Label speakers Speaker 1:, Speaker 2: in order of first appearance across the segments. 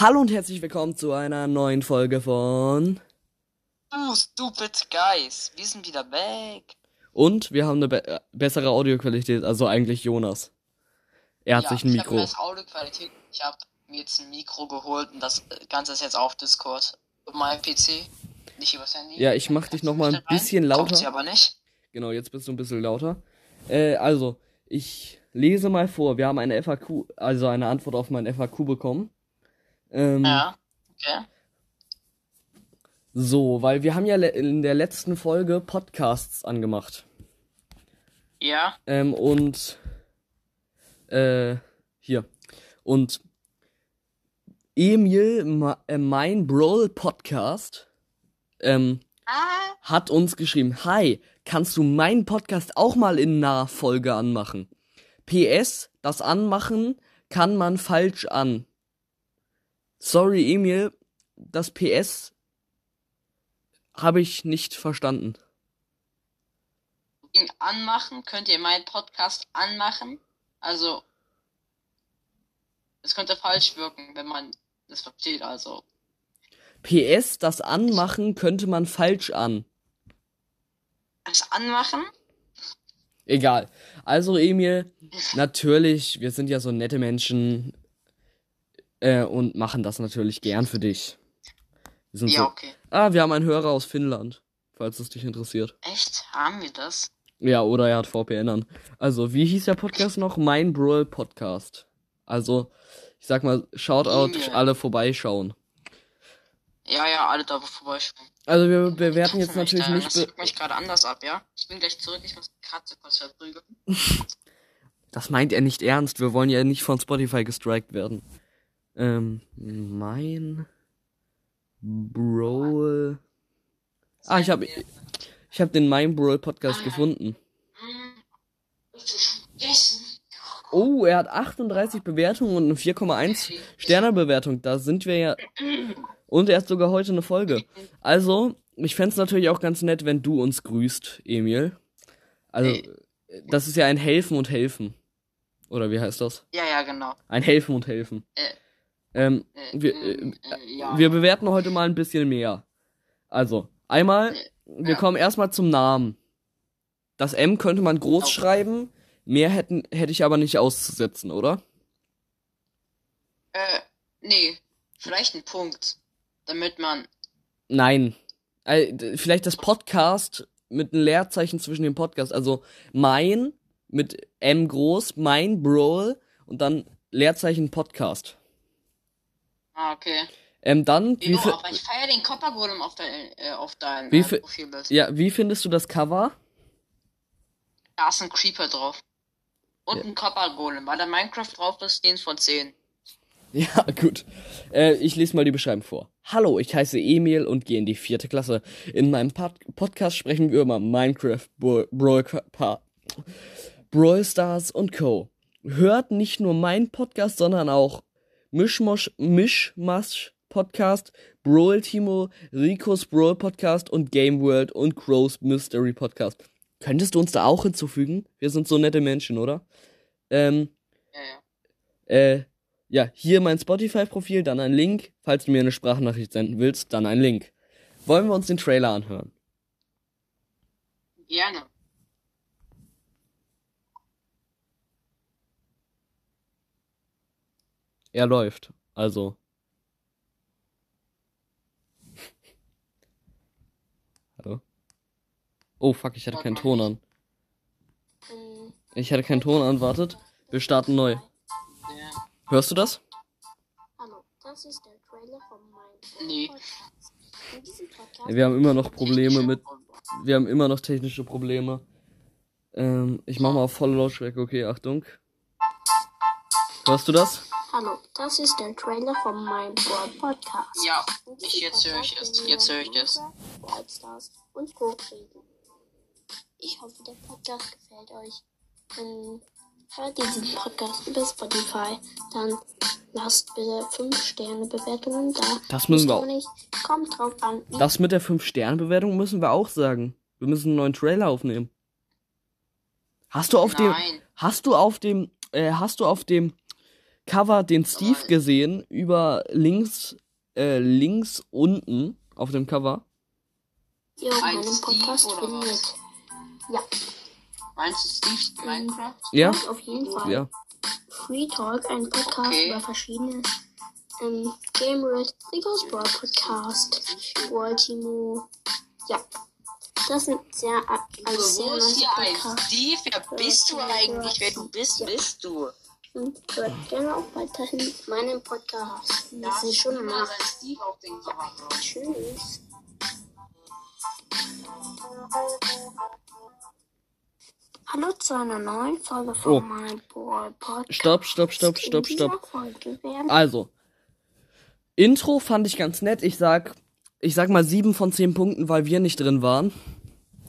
Speaker 1: Hallo und herzlich willkommen zu einer neuen Folge von.
Speaker 2: Du stupid guys, wir sind wieder weg.
Speaker 1: Und wir haben eine be äh, bessere Audioqualität, also eigentlich Jonas. Er hat
Speaker 2: ja,
Speaker 1: sich ein
Speaker 2: ich
Speaker 1: Mikro.
Speaker 2: Hab Audioqualität. Ich habe mir jetzt ein Mikro geholt und das Ganze ist jetzt auf Discord. Auf meinem PC. Nicht übers Handy.
Speaker 1: Ja, ich mach dich noch mal ein
Speaker 2: Rein.
Speaker 1: bisschen
Speaker 2: Kommt sie
Speaker 1: lauter.
Speaker 2: aber nicht.
Speaker 1: Genau, jetzt bist du ein bisschen lauter. Äh, also, ich lese mal vor. Wir haben eine FAQ, also eine Antwort auf mein FAQ bekommen. Ähm,
Speaker 2: Ja. Okay.
Speaker 1: So, weil wir haben ja in der letzten Folge Podcasts angemacht.
Speaker 2: Ja.
Speaker 1: Ähm, und äh, hier. Und Emil, Ma äh, mein Brawl Podcast, ähm,
Speaker 2: Ah.
Speaker 1: hat uns geschrieben, hi, kannst du meinen Podcast auch mal in Nachfolge anmachen? PS, das Anmachen kann man falsch an. Sorry, Emil, das PS habe ich nicht verstanden.
Speaker 2: Ding anmachen. Könnt ihr meinen Podcast anmachen? Also. Es könnte falsch wirken, wenn man das versteht, also.
Speaker 1: PS, das Anmachen könnte man falsch an.
Speaker 2: Das anmachen?
Speaker 1: Egal. Also, Emil, natürlich, wir sind ja so nette Menschen äh, und machen das natürlich gern für dich. Wir sind
Speaker 2: Ja,
Speaker 1: so,
Speaker 2: okay.
Speaker 1: ah, wir haben einen Hörer aus Finnland, falls es dich interessiert.
Speaker 2: Echt? Haben wir das?
Speaker 1: Ja, oder er hat VPN an. Also, wie hieß der Podcast noch? Mein Brawl Podcast. Also, ich sag mal, Shoutout,
Speaker 2: Emil.
Speaker 1: alle vorbeischauen.
Speaker 2: Ja, ja, alle da vorbeischauen.
Speaker 1: Also, wir bewerten jetzt natürlich
Speaker 2: da-
Speaker 1: nicht.
Speaker 2: Das
Speaker 1: Be
Speaker 2: drückt mich gerade anders ab, ja? Ich bin gleich zurück, ich muss die Katze kurz verprügeln.
Speaker 1: Das meint er nicht ernst. Wir wollen ja nicht von Spotify gestrikt werden. Ähm, mein Brawl. Ah, ich habe ich habe den Mein Brawl Podcast gefunden. Oh, er hat 38 Bewertungen und eine 4,1 Sterne Bewertung. Da sind wir ja und er hat sogar heute eine Folge. Also, ich fänd's natürlich auch ganz nett, wenn du uns grüßt, Emil. Also, das ist ja ein Helfen und Helfen. Oder wie heißt das?
Speaker 2: Ja, ja, genau.
Speaker 1: Ein Helfen und Helfen.
Speaker 2: Äh,
Speaker 1: Ähm,
Speaker 2: Äh,
Speaker 1: wir, äh,
Speaker 2: äh, ja.
Speaker 1: wir bewerten heute mal ein bisschen mehr. Also, einmal, wir
Speaker 2: ja.
Speaker 1: kommen erstmal zum Namen. Das M könnte man groß
Speaker 2: Oh.
Speaker 1: schreiben, mehr hätten, hätte ich aber nicht auszusetzen, oder?
Speaker 2: Äh, nee. Vielleicht ein Punkt. Damit man.
Speaker 1: Nein. Äh, vielleicht das Podcast mit einem Leerzeichen zwischen dem Podcast. Also mein mit M groß, mein Brawl und dann Leerzeichen Podcast.
Speaker 2: Ah, okay.
Speaker 1: Ähm, dann, wie,
Speaker 2: Wie aber ich feiere den Copper-Golem auf dein, äh, auf dein
Speaker 1: Wie
Speaker 2: äh, Profilbild.
Speaker 1: ja, wie findest du das Cover?
Speaker 2: Da ist ein Creeper drauf. Und
Speaker 1: Ja.
Speaker 2: ein Copper-Golem. Weil da Minecraft drauf ist, 10 von 10.
Speaker 1: Ja, gut. Äh, ich lese mal die Beschreibung vor. Hallo, ich heiße Emil und gehe in die vierte Klasse. In meinem Pod Podcast sprechen wir über Minecraft, Brawl, Brawl, Brawl Stars und Co. Hört nicht nur meinen Podcast, sondern auch Mischmosch, Mischmasch Podcast, Brawl Timo, Ricos Brawl Podcast und Game World und Crow's Mystery Podcast. Könntest du uns da auch hinzufügen? Wir sind so nette Menschen, oder? Ähm,
Speaker 2: Ja, ja.
Speaker 1: äh, ja, hier mein Spotify-Profil, dann ein Link. Falls du mir eine Sprachnachricht senden willst, dann ein Link. Wollen wir uns den Trailer anhören?
Speaker 2: Gerne.
Speaker 1: Er läuft. Also. Hallo? Oh, fuck, ich hatte keinen Ton an. Ich hatte keinen Ton an, wartet. Wir starten neu. Hörst du das?
Speaker 3: Hallo, das ist der Trailer von meinem
Speaker 2: Nee.
Speaker 3: Podcast. In diesem Podcast
Speaker 1: Wir haben immer noch Probleme mit. Wir haben immer noch technische Probleme. Ähm, ich mach mal auf volle Lautstärke, okay, Achtung. Hörst du das?
Speaker 3: Hallo, das ist der Trailer von meinem Brawl Podcast.
Speaker 2: Ja, ich jetzt höre ich es. Jetzt höre ich es.
Speaker 3: Stars und Co. reden. Ich hoffe, der Podcast gefällt euch. Wenn hört diesen Podcast über Spotify, dann lasst bitte 5 Sterne Bewertungen da.
Speaker 1: Das müssen wir auch.
Speaker 3: Nicht. Kommt drauf an,
Speaker 1: Das mit der 5-Sterne-Bewertung müssen wir auch sagen. Wir müssen einen neuen Trailer aufnehmen. Hast du auf dem.
Speaker 2: Nein.
Speaker 1: Hast du auf dem. Äh, hast du auf dem Cover den Steve gesehen, über links, äh, links unten auf dem Cover.
Speaker 3: Ihr auf meinem Podcast findet. Ja,
Speaker 2: Meinst du Steve Minecraft?
Speaker 1: Ja,
Speaker 3: auf jeden Fall.
Speaker 1: ja.
Speaker 3: Free Talk, ein Podcast
Speaker 2: Okay.
Speaker 3: über verschiedene ähm, Game Red, Legos Brawl Podcast, Ultimo. Ja, das sind sehr, äh, alles sehr
Speaker 2: Wo ist
Speaker 3: nice
Speaker 2: hier ein
Speaker 3: Podcasts.
Speaker 2: Steve? Wer bist du eigentlich? Wer du bist,
Speaker 3: Ja.
Speaker 2: bist du.
Speaker 3: Und hört gerne auch weiterhin meinen Podcast. Das ist schon mal. Tschüss. Hallo zu einer neuen Folge von
Speaker 1: Oh.
Speaker 3: meinem Podcast.
Speaker 1: Stopp, stopp, stopp, stopp, stopp. Also, Intro fand ich ganz nett. Ich sag, ich sag mal sieben von zehn Punkten, weil wir nicht drin waren.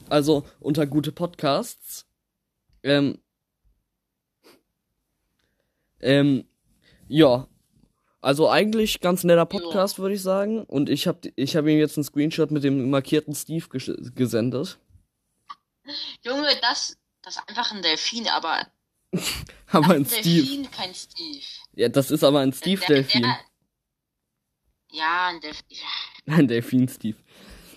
Speaker 1: Also unter gute Podcasts. Ähm, ähm, ja. Also eigentlich ganz netter Podcast, würde ich sagen. Und ich habe ich hab ihm jetzt einen Screenshot mit dem markierten Steve ges gesendet.
Speaker 2: Junge, das, das ist einfach ein Delfin, aber
Speaker 1: Aber ein
Speaker 2: ein
Speaker 1: Steve.
Speaker 2: Delfin, kein Steve.
Speaker 1: Ja, das ist aber ein Steve-Delfin.
Speaker 2: Ja, ein Delfin. Ja.
Speaker 1: Ein Delfin-Steve.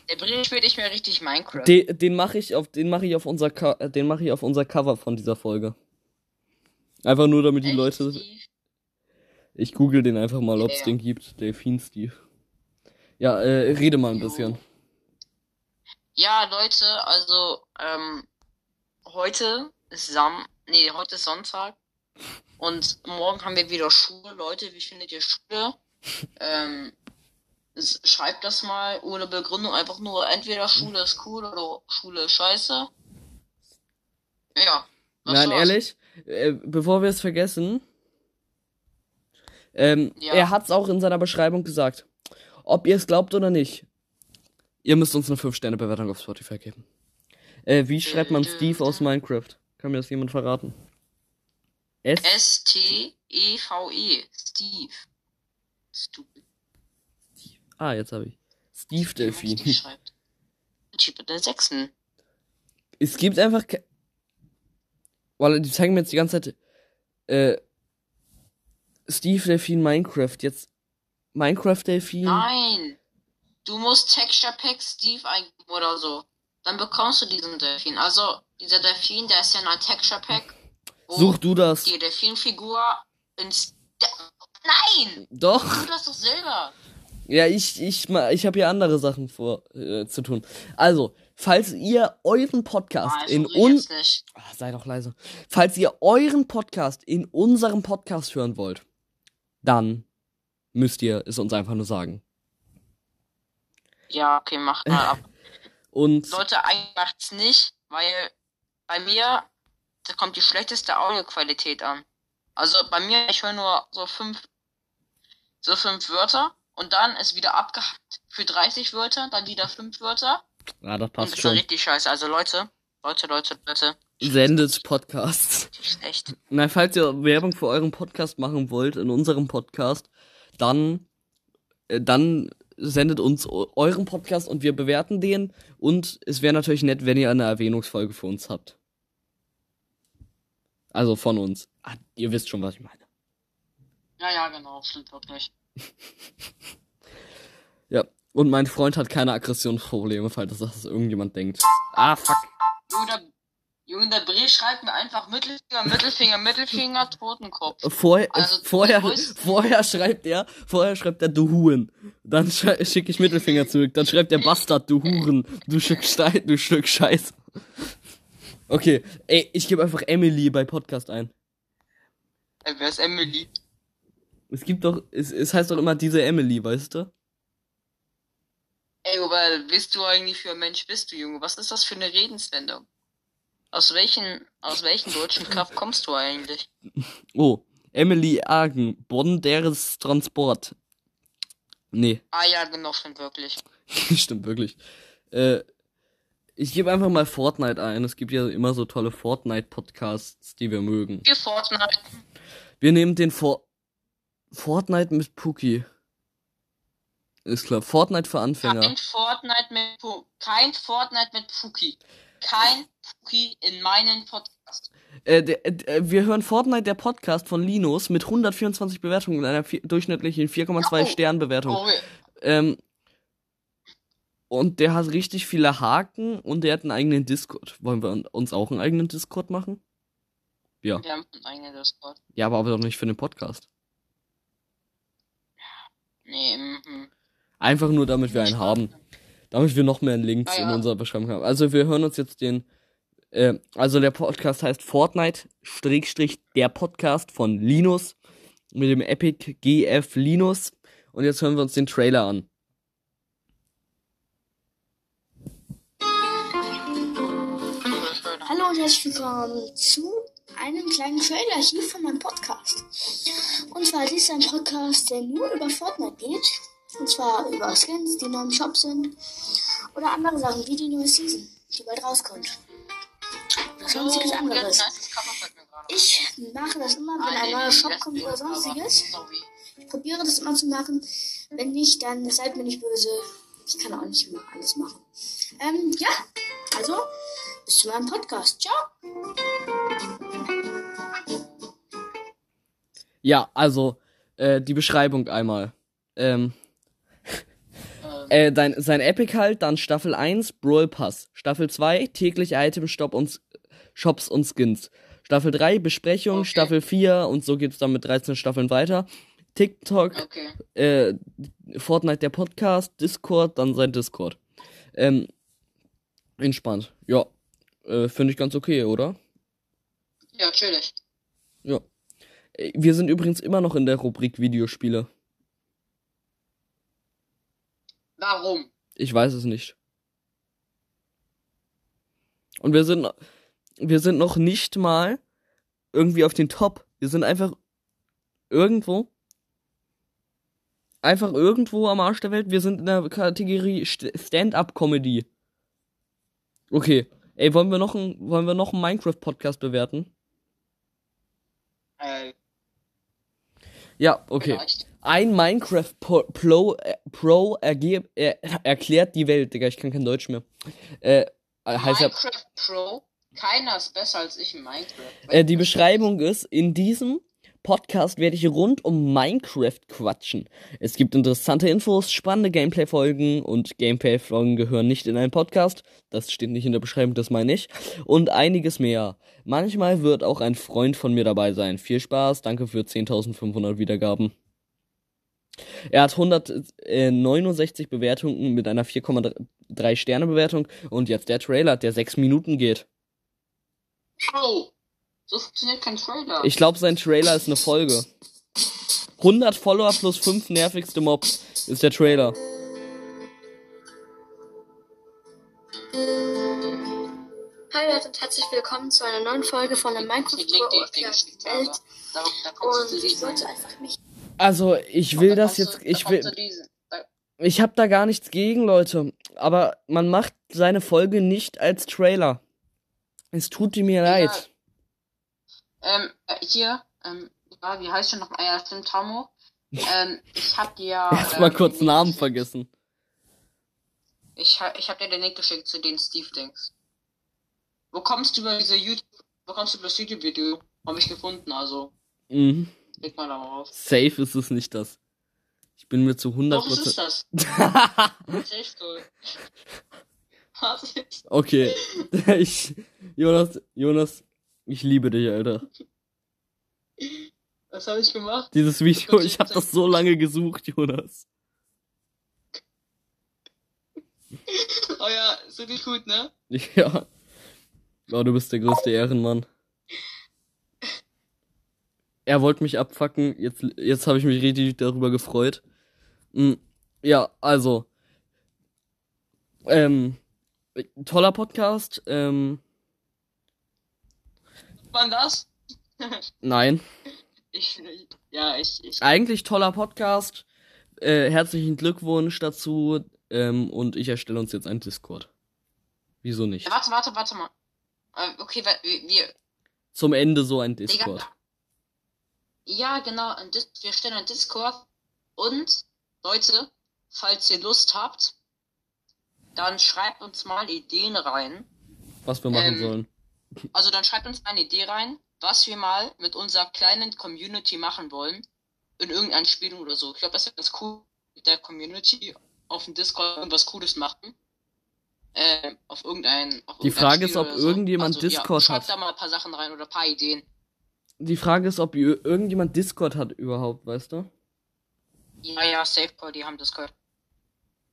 Speaker 2: Der Brief spielt nicht mehr richtig Minecraft.
Speaker 1: Den, den mache ich auf, den mache ich auf unser, den mache ich auf unser Cover von dieser Folge. Einfach nur, damit die
Speaker 2: Echt,
Speaker 1: Leute. Ich google den einfach mal, ob es
Speaker 2: Ja.
Speaker 1: den gibt. Delfin Steve. Ja, äh, rede mal ein bisschen.
Speaker 2: Ja, Leute, also, ähm, heute ist Sam, nee, heute ist Sonntag. Und morgen haben wir wieder Schule. Leute, wie findet ihr Schule? ähm, schreibt das mal ohne Begründung einfach nur, entweder Schule ist cool oder Schule ist scheiße. Ja.
Speaker 1: Nein,
Speaker 2: war's.
Speaker 1: ehrlich, äh, bevor wir es vergessen. Ähm,
Speaker 2: Ja.
Speaker 1: er hat's auch in seiner Beschreibung gesagt. Ob ihr es glaubt oder nicht. Ihr müsst uns eine 5-Sterne-Bewertung auf Spotify geben. Äh, wie schreibt man Steve aus Minecraft? Kann mir das jemand verraten? S?
Speaker 2: S-T-E-V-E. Steve. Stupid.
Speaker 1: Ah, jetzt habe ich. Steve Delfin.
Speaker 2: Typ der Sechsen.
Speaker 1: Es gibt einfach. Weil die zeigen mir jetzt die ganze Zeit. Äh. Steve Delfin Minecraft. Jetzt. Minecraft Delfin.
Speaker 2: Nein! Du musst Texture Pack Steve eingeben oder so. Dann bekommst du diesen Delfin. Also, dieser Delfin, der ist ja in ein Texture Pack.
Speaker 1: Such du das.
Speaker 2: Die Delfinfigur ins. Nein!
Speaker 1: Doch.
Speaker 2: Tu das doch selber!
Speaker 1: Ja, ich, ich, ich habe hier andere Sachen vor äh, zu tun. Also, falls ihr euren Podcast
Speaker 2: Ah,
Speaker 1: in
Speaker 2: so
Speaker 1: un
Speaker 2: jetzt nicht.
Speaker 1: Ah, sei doch leise. Falls ihr euren Podcast in unserem Podcast hören wollt, dann müsst ihr es uns einfach nur sagen.
Speaker 2: Ja, okay, mach mal ab.
Speaker 1: Und
Speaker 2: Leute, eigentlich macht's nicht, weil bei mir da kommt die schlechteste Audioqualität an. Also bei mir, ich höre nur so fünf, so fünf Wörter und dann ist wieder abgehackt für 30 Wörter, dann wieder fünf Wörter
Speaker 1: ja, das
Speaker 2: und
Speaker 1: passt
Speaker 2: das ist dann
Speaker 1: schon.
Speaker 2: richtig scheiße. Also Leute, Leute, Leute, Leute,
Speaker 1: Sendet Podcasts.
Speaker 2: das ist echt.
Speaker 1: Na, falls ihr Werbung für euren Podcast machen wollt, in unserem Podcast, dann, äh, dann sendet uns eu- euren Podcast und wir bewerten den. Und es wäre natürlich nett, wenn ihr eine Erwähnungsfolge für uns habt. Also von uns. Ah, ihr wisst schon, was ich meine.
Speaker 2: Ja, ja, genau, stimmt wirklich.
Speaker 1: Ja. Und mein Freund hat keine Aggressionsprobleme, falls das irgendjemand denkt. Ah, fuck.
Speaker 2: Junge, der, Junge, der Bre schreibt mir einfach Mittelfinger, Mittelfinger, Mittelfinger, Totenkopf.
Speaker 1: Vorher,
Speaker 2: Also,
Speaker 1: vorher, vorher schreibt er, vorher schreibt er, du Huren. Dann schicke ich Mittelfinger zurück. Dann schreibt der Bastard, du Huren. Du Stück Stein, du Stück Scheiß. Okay, ey, ich gebe einfach Emily bei Podcast ein.
Speaker 2: Ey, wer ist Emily?
Speaker 1: Es gibt doch, es, es heißt doch immer diese Emily, weißt du?
Speaker 2: Ey, aber bist du eigentlich für ein Mensch bist du, Junge? Was ist das für eine Redenswendung? Aus welchen, aus welchen deutschen Kraft kommst du eigentlich?
Speaker 1: Oh, Emily Argen, Bonn deres Transport. Nee,
Speaker 2: Ah ja, genau, stimmt wirklich.
Speaker 1: stimmt wirklich. Äh, ich gebe einfach mal Fortnite ein. Es gibt ja immer so tolle Fortnite-Podcasts, die wir mögen.
Speaker 2: Wir Fortnite.
Speaker 1: Wir nehmen den For Fortnite mit Pookie. Ist klar. Fortnite für Anfänger.
Speaker 2: Kein Fortnite mit Pu kein Fortnite mit Puki. Kein Puki in meinen Podcast.
Speaker 1: Äh, der, äh, wir hören Fortnite, der Podcast von Linus mit 124 Bewertungen und einer vier, durchschnittlichen 4,2
Speaker 2: Oh.
Speaker 1: Sternbewertung.
Speaker 2: Oh,
Speaker 1: Ähm, und der hat richtig viele Haken und der hat einen eigenen Discord. Wollen wir uns auch einen eigenen Discord machen? Ja.
Speaker 2: wir haben einen eigenen Discord.
Speaker 1: Ja, aber, aber doch nicht für den Podcast.
Speaker 2: Nee, mhm.
Speaker 1: Einfach nur, damit wir einen haben. Damit wir noch mehr Links
Speaker 2: Ah,
Speaker 1: in
Speaker 2: ja.
Speaker 1: unserer Beschreibung haben. Also wir hören uns jetzt den, äh, also der Podcast heißt Fortnite, Strich, der Podcast von Linus mit dem Epic GF Linus. Und jetzt hören wir uns den Trailer an.
Speaker 3: Hallo und herzlich willkommen zu einem kleinen Trailer hier von meinem Podcast. Und zwar dies ist ein Podcast, der nur über Fortnite geht. Und zwar über Skins, die neu im Shop sind. Oder andere Sachen, wie die neue Season, die bald rauskommt. Oder sonstiges
Speaker 2: Oh,
Speaker 3: anderes. Ich mache das immer, wenn
Speaker 2: Ah,
Speaker 3: ein neuer Shop kommt oder sonstiges. Ich probiere das immer zu machen. Wenn nicht, dann seid mir nicht böse. Ich kann auch nicht immer alles machen. Ähm, ja. Also, bis zu meinem Podcast. Ciao.
Speaker 1: Ja, also, äh, die Beschreibung einmal. Ähm, äh, dein, sein Epic halt, dann Staffel 1, Brawl Pass. Staffel 2, täglich Item, Stop und, Shops und Skins. Staffel 3, Besprechung.
Speaker 2: Okay.
Speaker 1: Staffel 4, und so geht's dann mit 13 Staffeln weiter. TikTok,
Speaker 2: okay.
Speaker 1: äh, Fortnite der Podcast, Discord, dann sein Discord. Ähm, entspannt. Ja, äh, finde ich ganz okay, oder?
Speaker 2: Ja, natürlich.
Speaker 1: Ja. Wir sind übrigens immer noch in der Rubrik Videospiele.
Speaker 2: Warum?
Speaker 1: Ich weiß es nicht. Und wir sind, wir sind noch nicht mal irgendwie auf den Top. Wir sind einfach irgendwo. Einfach irgendwo am Arsch der Welt. Wir sind in der Kategorie St- Stand-up-Comedy. Okay. Ey, wollen wir noch ein, wollen wir noch einen Minecraft-Podcast bewerten?
Speaker 2: Äh,
Speaker 1: Ja, okay.
Speaker 2: vielleicht.
Speaker 1: Ein Minecraft Pro, Pro, äh, Pro erge, äh, erklärt die Welt, Digga, ich kann kein Deutsch mehr. Äh, heißt ja,
Speaker 2: Minecraft Pro. Keiner ist besser als ich in Minecraft.
Speaker 1: äh, die Beschreibung ist, in diesem Podcast werde ich rund um Minecraft quatschen. Es gibt interessante Infos, spannende Gameplay-Folgen und Gameplay-Folgen gehören nicht in einen Podcast. Das steht nicht in der Beschreibung, das meine ich. Und einiges mehr. Manchmal wird auch ein Freund von mir dabei sein. Viel Spaß, danke für 10.500 Wiedergaben. Er hat 169 Bewertungen mit einer 4,3 Sterne Bewertung und jetzt der Trailer, der 6 Minuten geht.
Speaker 2: Bro, so funktioniert kein Trailer.
Speaker 1: Ich glaube, sein Trailer ist eine Folge. 100 Follower plus 5 nervigste Mobs ist der Trailer.
Speaker 3: Hi Leute und herzlich willkommen zu einer neuen Folge von der Minecraft. Welt. Und ich wollte einfach mich
Speaker 1: Also, ich will
Speaker 2: Da
Speaker 1: das jetzt, ich will, ich habe da gar nichts gegen, Leute. Aber man macht seine Folge nicht als Trailer. Es tut mir leid.
Speaker 2: Ähm, äh, hier, ähm, ja, wie heißt schon noch? Ah ja, stimmt, Tamo. ähm, ich hab dir.
Speaker 1: Erstmal
Speaker 2: ähm,
Speaker 1: kurz Namen vergessen.
Speaker 2: Ich, ha- ich hab dir den Link geschickt zu den Steve-Dings. Wo kommst du über diese YouTube, wo kommst du über das YouTube-Video? Hab ich gefunden, also.
Speaker 1: Mhm.
Speaker 2: Klick mal da mal rauf.
Speaker 1: Safe ist es nicht das. Ich bin mir zu
Speaker 2: Doch, was ist
Speaker 1: 100%.
Speaker 2: das? Safe Goal. Was ist?
Speaker 1: okay. Ich, Jonas, Jonas, ich liebe dich, Alter.
Speaker 2: Was habe ich gemacht?
Speaker 1: Dieses Video, ich habe das so lange gesucht, Jonas.
Speaker 2: Oh ja, so nicht gut, ne?
Speaker 1: Ja. Oh, du bist der größte Ehrenmann. Er wollte mich abfacken, jetzt, jetzt habe ich mich richtig darüber gefreut. Mm, Ja, also. Ähm, toller Podcast. Ähm,
Speaker 2: Wann das?
Speaker 1: nein.
Speaker 2: Ich, ja, ich, ich.
Speaker 1: Eigentlich toller Podcast. Äh, herzlichen Glückwunsch dazu. Ähm, und ich erstelle uns jetzt einen Discord. Wieso nicht?
Speaker 2: Ja, warte, warte, warte mal. Äh, okay, wir, wir
Speaker 1: Zum Ende so ein
Speaker 2: Digga.
Speaker 1: Discord.
Speaker 2: Ja, genau, ein wir stellen ein Discord. Und, Leute, falls ihr Lust habt, dann schreibt uns mal Ideen rein.
Speaker 1: Was wir machen
Speaker 2: Ähm,
Speaker 1: sollen.
Speaker 2: Also dann schreibt uns eine Idee rein, was wir mal mit unserer kleinen Community machen wollen. In irgendeinem Spiel oder so. Ich glaube, das ist ganz cool, mit der Community auf dem Discord irgendwas Cooles machen. Äh, auf irgendein. Auf
Speaker 1: Die Frage ist, ob
Speaker 2: so.
Speaker 1: irgendjemand
Speaker 2: also,
Speaker 1: Discord
Speaker 2: ja, schreibt
Speaker 1: hat.
Speaker 2: da mal ein paar Sachen rein oder ein paar Ideen.
Speaker 1: Die Frage ist, ob ir- irgendjemand Discord hat überhaupt, weißt du?
Speaker 2: Ja, ja, Safe Call, die haben Discord.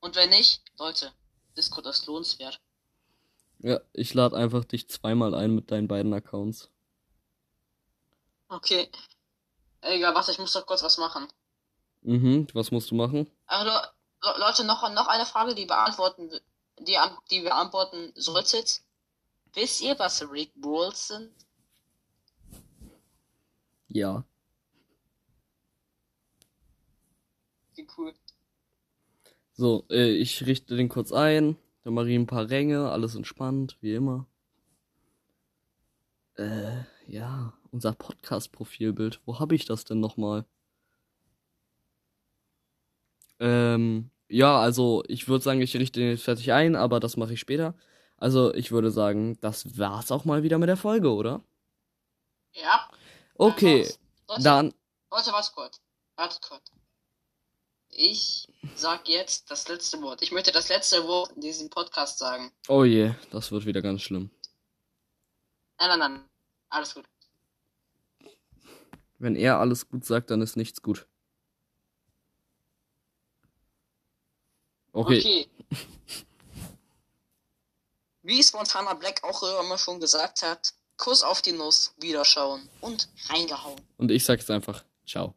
Speaker 2: Und wenn nicht, Leute, Discord ist lohnenswert.
Speaker 1: Ja, ich lade einfach dich zweimal ein mit deinen beiden Accounts.
Speaker 2: Okay. Egal, warte, ich muss doch kurz was machen.
Speaker 1: Mhm, was musst du machen?
Speaker 2: Also, Le Leute, noch, noch eine Frage, die beantworten, die, die wir beantworten solltet. Wisst ihr, was Rick Rolls sind?
Speaker 1: Ja.
Speaker 2: Wie cool.
Speaker 1: So, äh, ich richte den kurz ein. Dann mache ich ein paar Ränge, alles entspannt, wie immer. Äh, ja, unser Podcast-Profilbild. Wo habe ich das denn nochmal? Ähm, ja, also ich würde sagen, ich richte den jetzt fertig ein, aber das mache ich später. Also ich würde sagen, das war's auch mal wieder mit der Folge, oder?
Speaker 2: Ja.
Speaker 1: Okay,
Speaker 2: Leute,
Speaker 1: dann.
Speaker 2: Leute, warte kurz. Warte kurz. Ich sag jetzt das letzte Wort. Ich möchte das letzte Wort in diesem Podcast sagen.
Speaker 1: Oh je, das wird wieder ganz schlimm.
Speaker 2: Nein, nein, nein. Alles gut.
Speaker 1: Wenn er alles gut sagt, dann ist nichts gut. Okay.
Speaker 2: Okay. Wie Spontaner Black auch immer schon gesagt hat, Kuss auf die Nuss, wiederschauen und reingehauen.
Speaker 1: Und ich sag jetzt einfach, ciao.